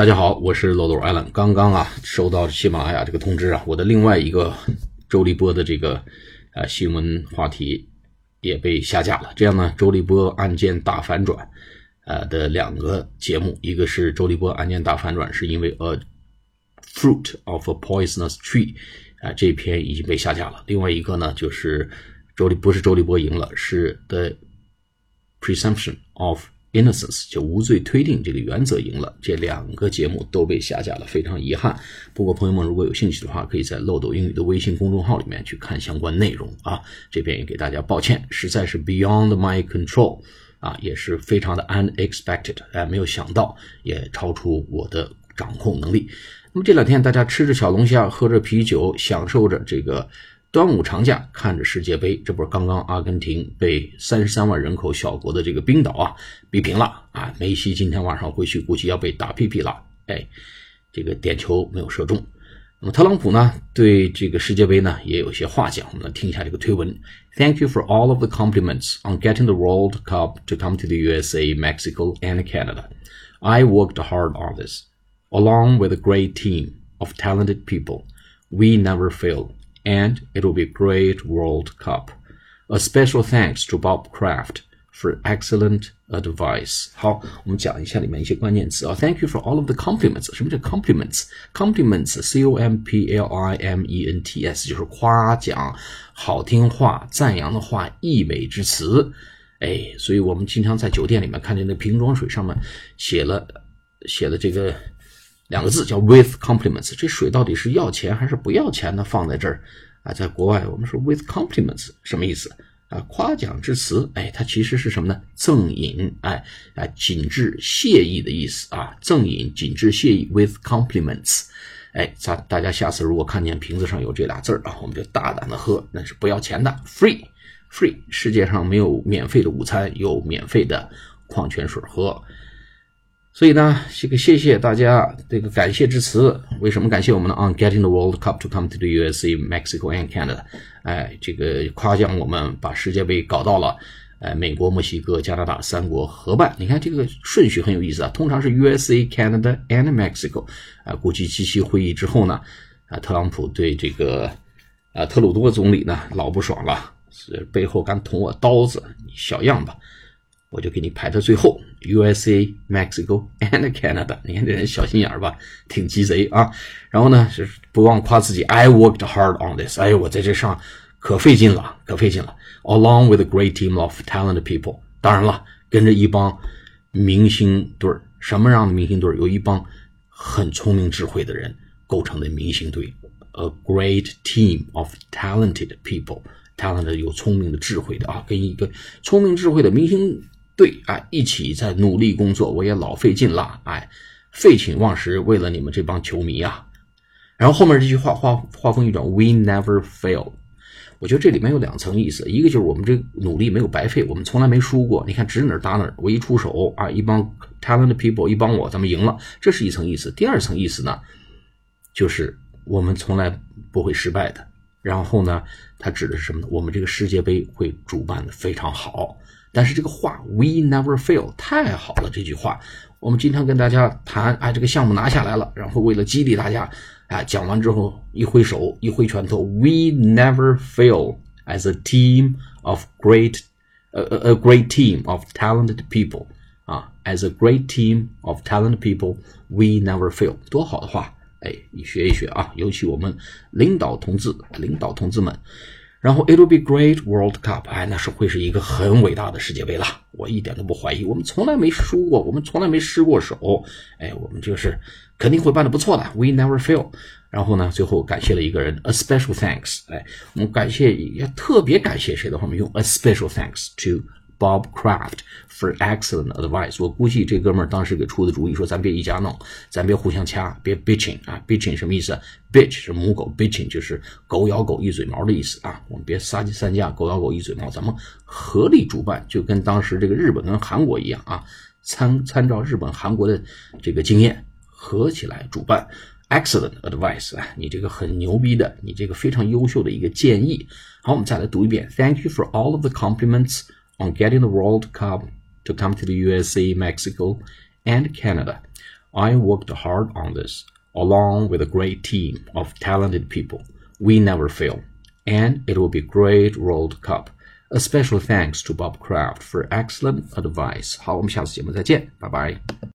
大家好，我是漏斗 Allen。刚刚啊，收到喜马拉雅这个通知啊，我的另外一个周立波的这个呃新闻话题也被下架了。这样呢，周立波案件大反转呃的两个节目，一个是周立波案件大反转，是因为 A Fruit of a Poisonous Tree 啊这篇已经被下架了。另外一个呢，就是周立不是周立波赢了，是 The Presumption of Innocence 就无罪推定这个原则赢了，这两个节目都被下架了，非常遗憾。不过朋友们如果有兴趣的话，可以在漏斗英语的微信公众号里面去看相关内容啊。这边也给大家抱歉，实在是 beyond my control 啊，也是非常的 unexpected，哎，没有想到，也超出我的掌控能力。那么这两天大家吃着小龙虾，喝着啤酒，享受着这个。端午长假看着世界杯，这不是刚刚阿根廷被三十三万人口小国的这个冰岛啊逼平了啊？梅西今天晚上回去估计要被打屁屁了，哎，这个点球没有射中。那么特朗普呢，对这个世界杯呢也有些话讲，我们来听一下这个推文。Thank you for all of the compliments on getting the World Cup to come to the USA, Mexico, and Canada. I worked hard on this, along with a great team of talented people. We never fail. and it will be a great World Cup. A special thanks to Bob Kraft for excellent advice. 好，我们讲一下里面一些关键词啊。Thank you for all of the compliments. 什么叫 compliments？compliments，c o m p l i m e n t s，就是夸奖、好听话、赞扬的话、溢美之词。哎，所以我们经常在酒店里面看见那瓶装水上面写了写了这个 两个字叫 with compliments，这水到底是要钱还是不要钱呢？放在这儿啊，在国外我们说 with compliments 什么意思啊？夸奖之词，哎，它其实是什么呢？赠饮，哎，啊，谨致谢意的意思啊，赠饮谨致谢意 with compliments，哎，咱大家下次如果看见瓶子上有这俩字儿啊，我们就大胆的喝，那是不要钱的，free，free，世界上没有免费的午餐，有免费的矿泉水喝。所以呢，这个谢谢大家这个感谢之词。为什么感谢我们呢？On getting the World Cup to come to the USA, Mexico and Canada，哎，这个夸奖我们把世界杯搞到了，哎，美国、墨西哥、加拿大三国合办。你看这个顺序很有意思啊，通常是 USA, Canada and Mexico。啊，估计七七会议之后呢，啊，特朗普对这个啊特鲁多总理呢老不爽了，是背后敢捅我刀子，你小样吧。我就给你排到最后，USA、Mexico and Canada。你看这人小心眼儿吧，挺鸡贼啊。然后呢，是不忘夸自己，I worked hard on this。哎呦，我在这上可费劲了，可费劲了。Along with a great team of talented people。当然了，跟着一帮明星队儿，什么样的明星队儿？有一帮很聪明智慧的人构成的明星队。A great team of talented people。talented 有聪明的智慧的啊，跟一个聪明智慧的明星。对啊，一起在努力工作，我也老费劲了，哎，废寝忘食，为了你们这帮球迷啊。然后后面这句话话话锋一转，We never fail。我觉得这里面有两层意思，一个就是我们这努力没有白费，我们从来没输过。你看指哪打哪，我一出手啊，一帮 talented people 一帮我，咱们赢了，这是一层意思。第二层意思呢，就是我们从来不会失败的。然后呢，它指的是什么呢？我们这个世界杯会主办的非常好。但是这个话 "We never fail" 太好了，这句话我们经常跟大家谈，哎，这个项目拿下来了，然后为了激励大家，哎，讲完之后一挥手，一挥拳头，We never fail as a team of great，呃呃，a great team of talented people 啊，as a great team of talented people，We never fail，多好的话，哎，你学一学啊，尤其我们领导同志、领导同志们。然后 It'll be great World Cup，哎，那是会是一个很伟大的世界杯了，我一点都不怀疑。我们从来没输过，我们从来没失过手，哎，我们就是肯定会办的不错的。We never fail。然后呢，最后感谢了一个人，a special thanks，哎，我们感谢要特别感谢谁的话，我们用 a special thanks to。Bob Kraft for excellent advice。我估计这哥们儿当时给出的主意说：“咱别一家弄，咱别互相掐，别 bitching 啊！bitching 什么意思？bitch 是母狗，bitching 就是狗咬狗一嘴毛的意思啊！我们别撒三架，狗咬狗一嘴毛，咱们合力主办，就跟当时这个日本跟韩国一样啊，参参照日本、韩国的这个经验，合起来主办。Excellent advice 啊，你这个很牛逼的，你这个非常优秀的一个建议。好，我们再来读一遍。Thank you for all of the compliments。on getting the World Cup to come to the USA, Mexico, and Canada. I worked hard on this, along with a great team of talented people. We never fail, and it will be a great World Cup. A special thanks to Bob Kraft for excellent advice. 好，我们下次节目再见，拜拜。